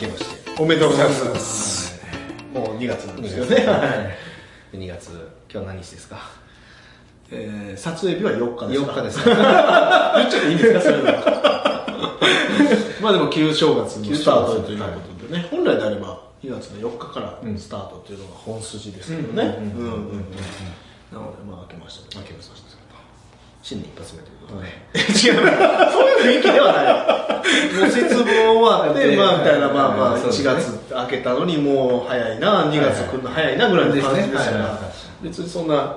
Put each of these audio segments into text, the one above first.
明けましておめでとうございます。もう2月なんですよね。はい。2月今日何日ですか？えー、撮影日は4日ですか？4日です 言っちゃっていいんですか、それは。まあでも旧正月のスタートということでね、本来であれば2月の4日からスタートというのが本筋ですけどね。なので、まあ明けました。明けました新年一発目ということで、違う、そういう雰囲気ではない。もう節分終わって、まあみたいな、まあまあ、1そうですね。月明けたのにもう早いな、2月来るの早いなぐらいの感じですからはい、別にそんな、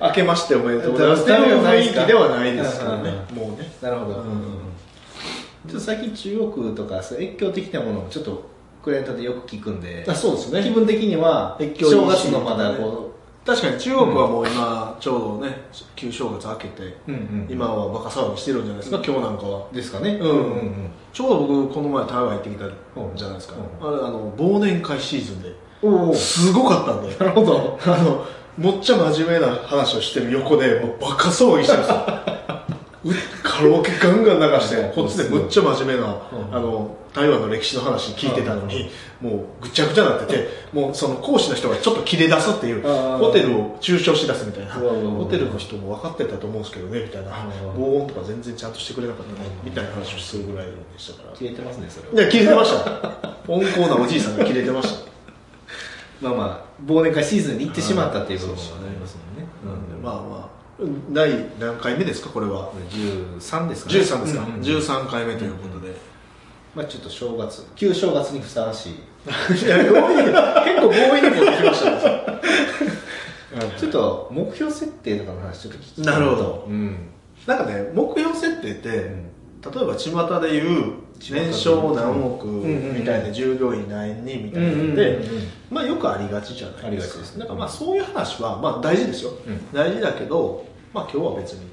明けましておめでとうございます。っていう雰囲気ではないですけどね、もうね。なるほど、うんちょっと最近中国とかそう越境的なものをちょっとクライアントでよく聞くんで。あそうですね。気分的には越境正月のまだこ確かに中国はもう今、ちょうどね、旧正月明けて、う、うんうん。今はバカ騒ぎしてるんじゃないですか、今日なんかは。ですかね。うんうんうん。ちょうど僕この前台湾行ってきたじゃないですか、あれあの忘年会シーズンですごかったんで。なるほど。あのもっちゃ真面目な話をしてる横でもうバカ騒ぎしてるんですよ。うカラオケガンガン流してこっちでむっちゃ真面目な、あの台湾の歴史の話聞いてたのに、もうぐちゃぐちゃになっててもうその講師の人がちょっと切れ出すっていうホテルを中傷し出すみたいなホテルの人も分かってたと思うんですけどねみたいな。防音とか全然ちゃんとしてくれなかったねみたいな話をするぐらいでしたから。消えてますねそれは。いや、切れてました。温厚なおじいさんが切れてました。まあまあ忘年会シーズンに行ってしまったっていう部分もありますもんね、なんでまあまあ、第何回目ですか、これは。13ですかね。13ですか。うん。うん13回目ということで。まあちょっと正月旧正月にふさわしい。結構強引に持ってきましたね。ちょっと目標設定とかの話ちょっと聞きたいなるほど。うん。なんかね、目標設定って、例えば巷で言う、年商何億みたいな従業員何人みたいなので、まあよくありがちじゃないですか。ありがちですだからまあそういう話は、まあ大事ですよ。うん。大事だけど、まあ今日は別に。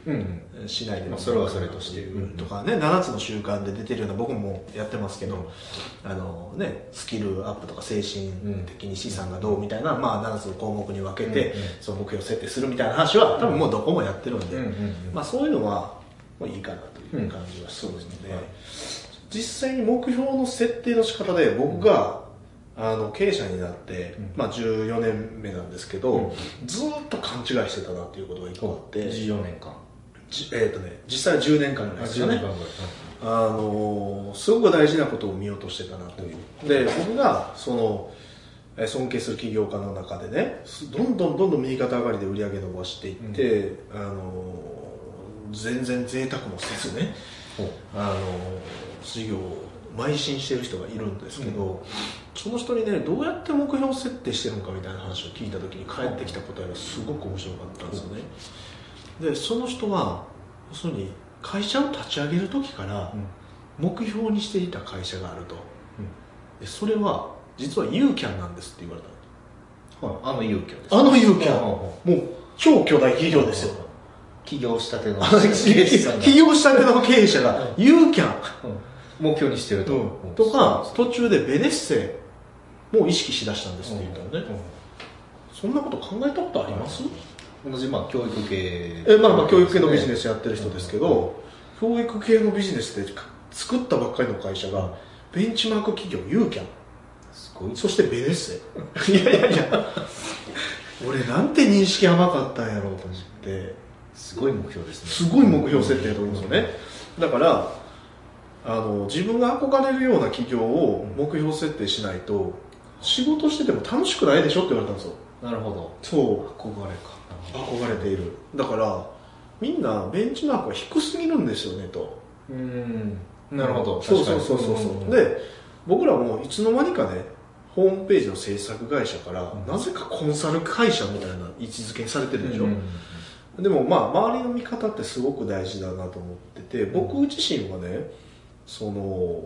しないでまあそれはそれとしてとかね7つの習慣で出てるような僕もやってますけど、あのね、スキルアップとか精神的に資産がどうみたいな、まあ、7つの項目に分けて、うんうん。その目標設定するみたいな話は多分もうどこもやってるんで、うんうんうん。まあ、そういうのはもういいかなという感じはするので、実際に目標の設定の仕方で僕が、あの経営者になって、まあ、14年目なんですけど、ずーっと勘違いしてたなっていうことが一個あって、14年間。じえーとね、実際は10年間ぐらいですかね。10年間ぐらい。あのーすごく大事なことを見落としてたなという。で僕がそのえー尊敬する起業家の中でねすどんどんどんどん右肩上がりで売り上げ伸ばしていって、あのー全然贅沢もせずね、あのー事業を邁進してる人がいるんですけど、その人にねどうやって目標設定してるのかみたいな話を聞いた時に返ってきた答えがすごく面白かったんですよね、でその人は要するに会社を立ち上げる時から目標にしていた会社があると、でそれは実はユーキャンなんですって言われたの。はい。あの勇気をです。あのユーキャン。もう超巨大企業ですよ。起業したての起業したての経営者がユーキャン、目標にしてると、うん。とか途中でベネッセも意識しだしたんですって言ったのね、そんなこと考えたことあります、同じまあ教育系。えまあまあ教育系のビジネスやってる人ですけど、教育系のビジネスで作ったばっかりの会社がベンチマーク企業ユーキャン。すごい。そしてベネッセ。いやいやいや。俺なんて認識甘かったんやろうと思って。すごい目標ですね。すごい目標設定だと思うんですよね。だからあの自分が憧れるような企業を目標設定しないと仕事してても楽しくないでしょって言われたんですよ。なるほど。そう。憧れか。憧れている。だからみんなベンチマークが低すぎるんですよねと。うん。なるほど。そうそうそうそう。そうで僕らもいつの間にかねホームページの制作会社から、なぜかコンサル会社みたいな位置づけにされてるでしょ、でもまあ周りの見方ってすごく大事だなと思ってて僕自身はねその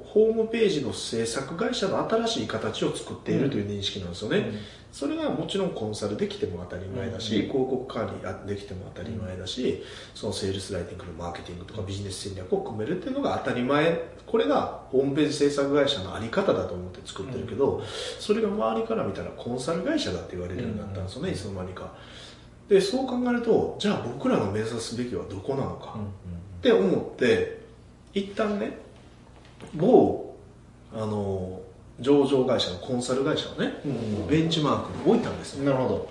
ホームページの制作会社の新しい形を作っているという認識なんですよね、それがもちろんコンサルできても当たり前だし、うん。広告管理できても当たり前だし、そのセールスライティングのマーケティングとかビジネス戦略を組めるっていうのが当たり前。これがホームページ制作会社のあり方だと思って作ってるけど、それが周りから見たらコンサル会社だって言われるようになったんですよね、いつの間にか。でそう考えるとじゃあ僕らの目指すべきはどこなのか、って思って一旦ね某あの上場会社のコンサル会社をね、うんベンチマークに置いたんですよ。なるほど、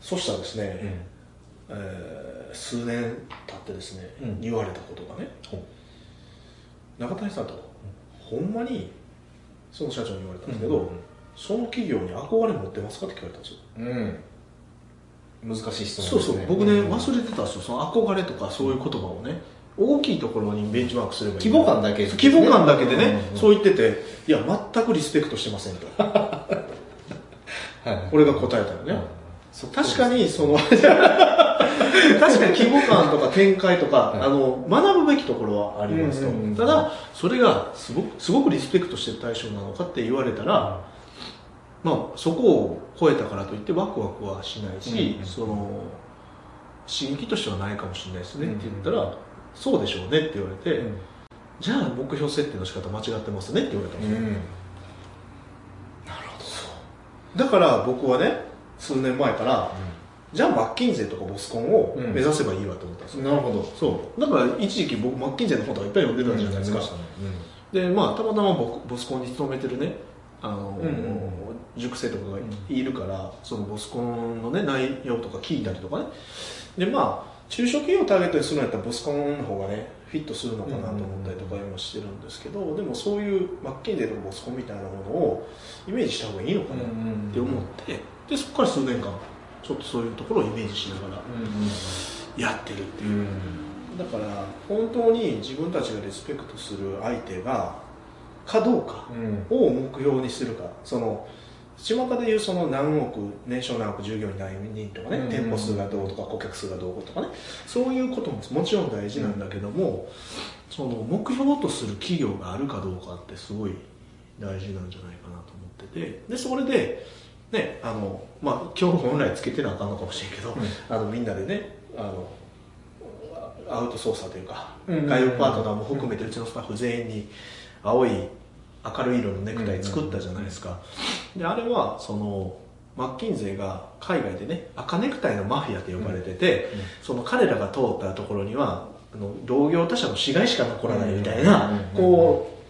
そしたらですね、えー数年経ってですね、うん。言われたことがね中谷さんと、ほんまにその社長に言われたんですけど、うんうんうん。その企業に憧れ持ってますかって聞かれたんですよ。うん、難しい質そうそう。問ですね僕ねうん。忘れてたんですよ。その憧れとかそういう言葉をね大きいところにベンチマークすればいい。規模感だけね。規模感だけでね、うんうんそう言ってていや全くリスペクトしてませんと。はいはい。俺が答えたよね、うん。確かにその 確かに規模感とか展開とか、はい。あの学ぶべきところはありますと、うんうんうんただそれがすごくすごくリスペクトしてる対象なのかって言われたら、まあ、そこを超えたからといってワクワクはしないし、うんうんその刺激としてはないかもしれないですねうんって言ったら、そうでしょうねって言われて、うん。じゃあ目標設定の仕方間違ってますねって言われたんですよ、うん。だから僕はね数年前から、じゃあマッキンゼーとかボスコンを目指せばいいわと思ったんですよ、なるほど。そう。だから一時期僕マッキンゼーの本とかいっぱい読んでたじゃないですか、うん。でまあたまたま僕ボスコンに勤めてるねあの、うんうん塾生とかがいるから、そのボスコンのね内容とか聞いたりとかね。でまあ中小企業をターゲットにするんやったらボスコンの方がねフィットするのかなと思ったりとか今してるんですけど、でもそういうマッキンゼーとかボスコンみたいなものをイメージした方がいいのかなって思って、でそこから数年間ちょっとそういうところをイメージしながらやってるっていう。うん。だから本当に自分たちがリスペクトする相手がかどうかうん。を目標にするか。その巷でいうその何億年商何億従業員何人とかね、うん店舗数がどうとか顧客数がどうとかね。そういうことももちろん大事なんだけども、その目標とする企業があるかどうかってすごい大事なんじゃないかなと思ってて。でそれでねあのまあ今日本来つけてなあかんのかもしれんけど、あのみんなでねあのアウト操作というか、うん外部パートナーも含めてうちのスタッフ全員に青い明るい色のネクタイ作ったじゃないですか、であれはそのマッキンゼーが海外でね赤ネクタイのマフィアと呼ばれてて、その彼らが通ったところにはあの同業他社の死骸しか残らないみたいな、うんこう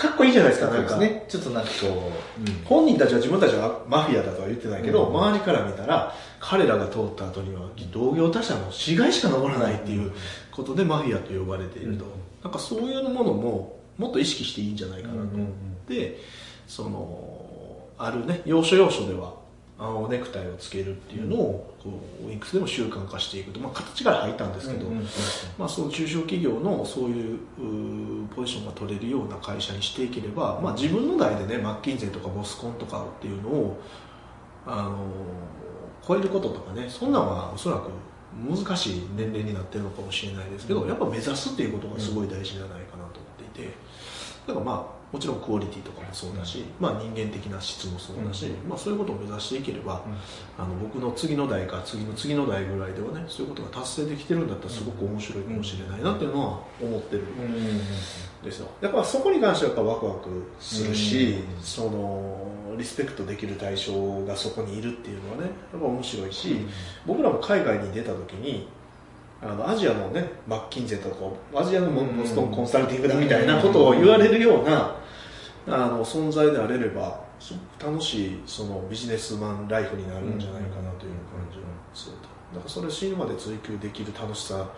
かっこいいじゃないですかなんか。ね。ちょっとなんかこう、本人たちは自分たちはマフィアだとは言ってないけど、うん周りから見たら彼らが通った後には同業他社の死骸しか残らないっていうことでマフィアと呼ばれていると、うん。なんかそういうものももっと意識していいんじゃないかなと。思って、そのあるね要所要所では青ネクタイをつけるっていうのをこうウィンクスでも習慣化していくと、まあ、形から入ったんですけど、まあ、その中小企業のそういうポジションが取れるような会社にしていければ、まあ、自分の代でねマッキンゼーとかボスコンとかっていうのを、あのー超えることとかねそんなんはおそらく難しい年齢になってるのかもしれないですけど、やっぱ目指すっていうことがすごい大事じゃないかなとだからまあもちろんクオリティとかもそうだし、まあ、人間的な質もそうだし、まあ、そういうことを目指していければ、あの僕の次の代か次の次の代ぐらいではねそういうことが達成できてるんだったらすごく面白いかもしれないなっていうのは思ってるうん。ですよ。やっぱそこに関してはやっぱワクワクするし、うん。そのリスペクトできる対象がそこにいるっていうのはねやっぱ面白いし、僕らも海外に出た時にあのアジアのねマッキンゼとかアジアのボうん。ストンコンサルティングだみたいなことを言われるようなあの存在であれればすごく楽しいそのビジネスマンライフになるんじゃないかなという感じはするとだからそれを死ぬまで追求できる楽しさ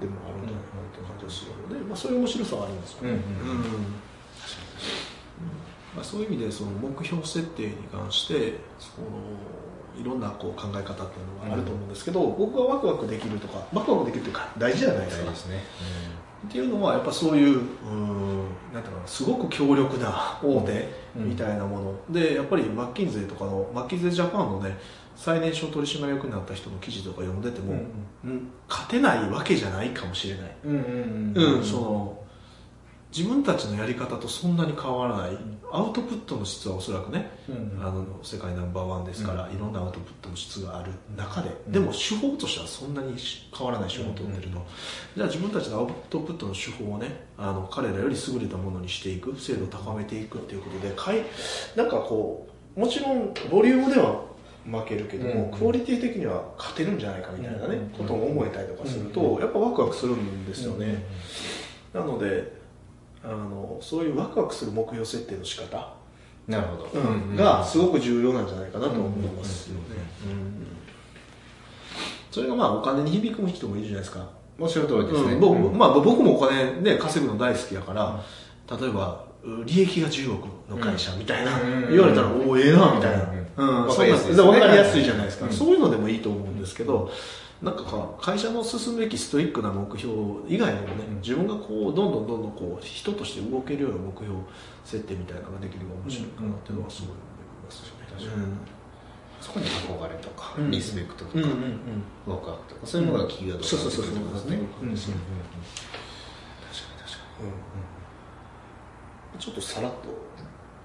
でもあるんじゃないかなという感じがするので、まあ、そういう面白さはありますよね、うん。うん。うん。まあ、そういう意味でその目標設定に関してそのいろんなこう考え方っていうのがあると思うんですけど、僕がワクワクできるとかワクワクできるというか大事じゃないですか。すね。っていうのはやっぱそういううなんていうのかなすごく強力な大手うん。みたいなもの、でやっぱりマッキンゼーとかのマッキンゼージャパンのね最年少取締役になった人の記事とか読んでても、うん勝てないわけじゃないかもしれない、うんうんうんうん。その自分たちのやり方とそんなに変わらない、アウトプットの質はおそらくね、うんあの世界ナンバーワンですから、いろんなアウトプットの質がある中で、うん。でも手法としてはそんなに変わらない手法を取ってると、じゃあ自分たちのアウトプットの手法をねあの彼らより優れたものにしていく精度を高めていくっていうことでかいなんかこうもちろんボリュームでは負けるけども、うんクオリティ的には勝てるんじゃないかみたいなね、うん。ことを思えたりとかすると、うんやっぱワクワクするんですよね、なのであのそういうワクワクする目標設定の仕方、なるほど、うん。がすごく重要なんじゃないかなと思いますよね。それがまあお金に響く人もいるじゃないですか。おっしゃる通りですね、うん。僕まあ、僕もお金、ね、稼ぐの大好きやから、例えばう利益が10億の会社みたいな、うん。言われたら、おおええなみたいな、うん。うん。わかりやすいですね。わかりやすいじゃないですか、うん。そういうのでもいいと思うんですけど、なんかか会社の進むべきストイックな目標以外にもね、うん。自分がこうどんどんどんどんこう人として動けるような目標設定みたいなのができれば面白いかなっていうのはすごい思いますよね。確かにそこに憧れとか、うん。リスペクトとか、うん。うんうんワクワクとかそういうものがキーワードになってくるってことですね、そうそうそうそう。うん。うん。うん確かに確かに、うん。ちょっとさらっと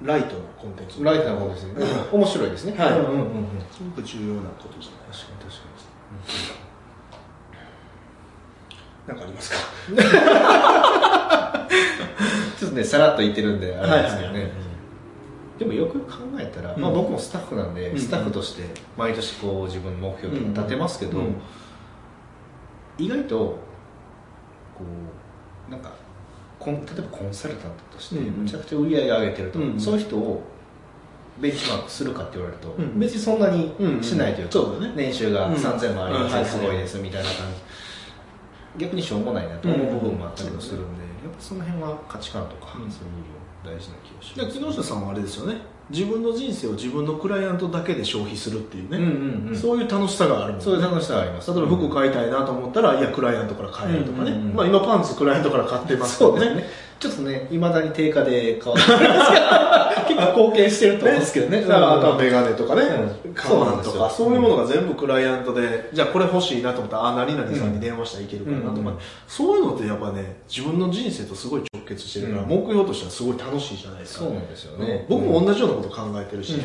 ライトなコンテンツ。ライトなことですね、面白いですね。はい。うん。うん。うん。うんすごく重要なことじゃないですか。確かなんかありますか？に ちょっとねさらっと言ってるんであれですけどね、はいはいはい。でもよく考えたら、うん。まあ、僕もスタッフなんで、うん。スタッフとして毎年こう自分の目標とか立てますけど、うん。意外とこうなんかコン例えばコンサルタントとしてうんうん。むちゃくちゃ売り上げ上げてると、うんうん。そういう人をベンチマークするかって言われると、うん別にそんなにしないというか、年収がうん。3000万ありますすごいですみたいな感じ逆にしょうもないなと思う部分もあったりもするんで、やっぱその辺は価値観とか、うん。そういうの大事な気がしでます。木下さんはあれですよね。自分の人生を自分のクライアントだけで消費するっていうね、うんうんうん。そういう楽しさがあるね。そういう楽しさがあります。例えば服買いたいなと思ったら、いやクライアントから買えるとかね、うんうんうんまあ今パンツクライアントから買ってますけどね。ねちょっとねいまだに定価で買われてるんですけど。結構貢献してると思う。んですけどね。だからあとはメガネとかね、うん。カバンとか。そうなんですよ。そういうものが全部クライアントで、じゃあこれ欲しいなと思ったらあ何々さんに電話したらいけるかなとか、そういうのってやっぱね自分の人生とすごい直結してるから、うん。目標としてはすごい楽しいじゃないですか。そうなんですよね。僕も同じようなこと考えてるし、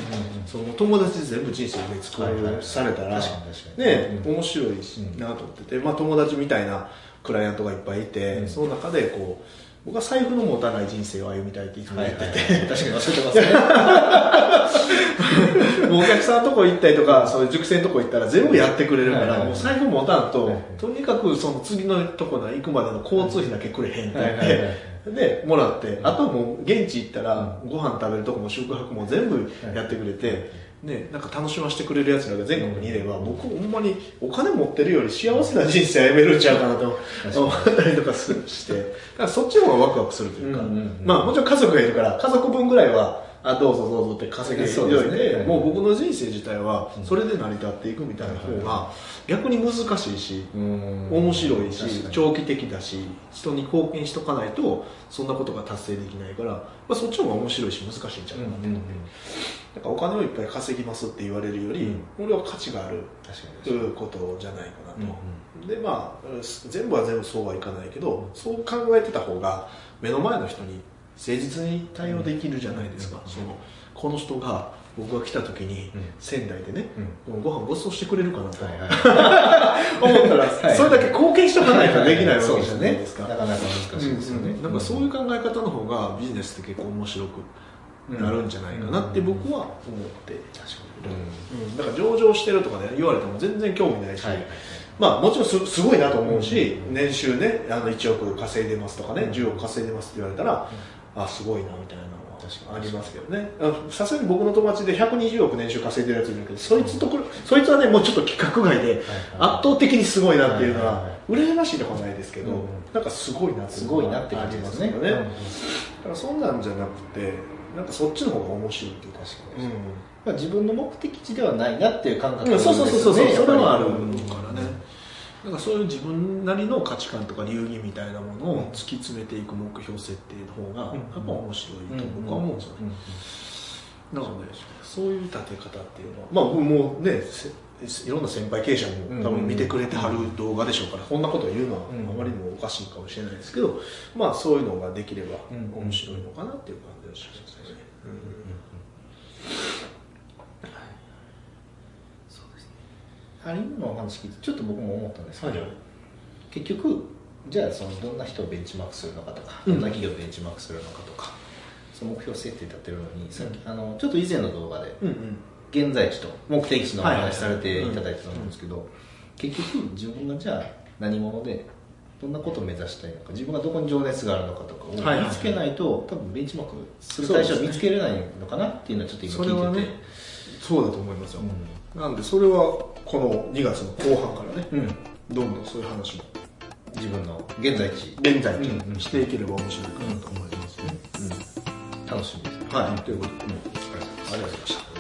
その友達で全部人生で作はいはいはいされたら、確かに確かに。ね、うん。面白いしなと思ってて、まあ、友達みたいなクライアントがいっぱいいて、うん。その中でこう僕は財布の持たない人生を歩みたいっていつも言ってて、確かに忘れてますね。お客さんのとこ行ったりとか、そういう塾生のとこ行ったら全部やってくれるから、はいはいはい。もう財布持たんと、はいはいとにかくその次のとこに行くまでの交通費だけくれへんって。言って、はいはいはいで、もらって、あとはもう現地行ったら、ご飯食べるとこも宿泊も全部やってくれて、ね、なんか楽しませてくれるやつらが全国にいれば、僕ほんまにお金持ってるより幸せな人生歩めるんちゃうかなと思ったりとかするして、だからそっちの方がワクワクするというか、まあもちろん家族がいるから、家族分ぐらいは、あ、どうぞどうぞって稼げそうておいて、ねもう僕の人生自体はそれで成り立っていくみたいな方が逆に難しいし、うん。面白いし長期的だし人に貢献しとかないとそんなことが達成できないから、まあ、そっちの方が面白いし難しいんちゃうかな。って、うんうん。お金をいっぱい稼ぎますって言われるより、うん。俺は価値がある確かに確かに。ことじゃないかなと、うんでまあ全部は全部そうはいかないけどそう考えてた方が目の前の人に誠実に対応できるじゃないですか、うん。そのこの人が僕が来た時にうん。仙台でね、うん。ご飯ごちそうしてくれるかなと、はいはい 思ったら、はい。それだけ貢献しとかないとできないわけじゃそうですねないですか。なかなか難しいですよね、なんかそういう考え方の方がビジネスって結構面白くなるんじゃないかなって僕は思って、確かうん。だから上場してるとかね言われても全然興味ないし、まあもちろんすすごいなと思うし、うん年収ねあの1億稼いでますとかね、10億稼いでますって言われたら、あすごいなみたいなのはありますけどね。あさすがに僕の友達で120億年収稼いでるやついるけどそいつところそいつはねもうちょっと規格外で圧倒的にすごいなっていうのは羨ましいとかないですけど、うんなんかすごいなってすごいなって感じますよね、だからそんなんじゃなくてなんかそっちの方が面白いっていうか確かにまあ、自分の目的地ではないなっていう感覚うん、そうそうそうそう、それはあるやっぱり。からね、なんかそういう自分なりの価値観とか流儀みたいなものを突き詰めていく目標設定の方がやっぱ面白いと僕は思うんですよね、なのでそういう立て方っていうのはまあ僕もうねせいろんな先輩経営者も多分見てくれてはる動画でしょうからこんなことを言うのはうん。あまりにもおかしいかもしれないですけどまあそういうのができればうん。面白いのかなっていう感じがしますね、あれ今のお話聞いてちょっと僕も思ったんですけど、はい。結局じゃあそのどんな人をベンチマークするのかとか、うん。どんな企業をベンチマークするのかとかその目標設定立てるのにさっき、あのちょっと以前の動画で現在地と目的地のお話されていただいたと思うんですけど、結局自分がじゃあ何者でどんなことを目指したいのか自分がどこに情熱があるのかとかを見つけないと、多分ベンチマークする対象を見つけれないのかなっていうのはちょっと今聞いてて。そねそうだと思いますよ、うなんでそれはこの2月の後半からね。んうん、どんどんそういう話も。自分の現在地、現在地。していければ面白いかなと思いますね、うん、楽しみです。はい。ということで、うん、ありがとうございました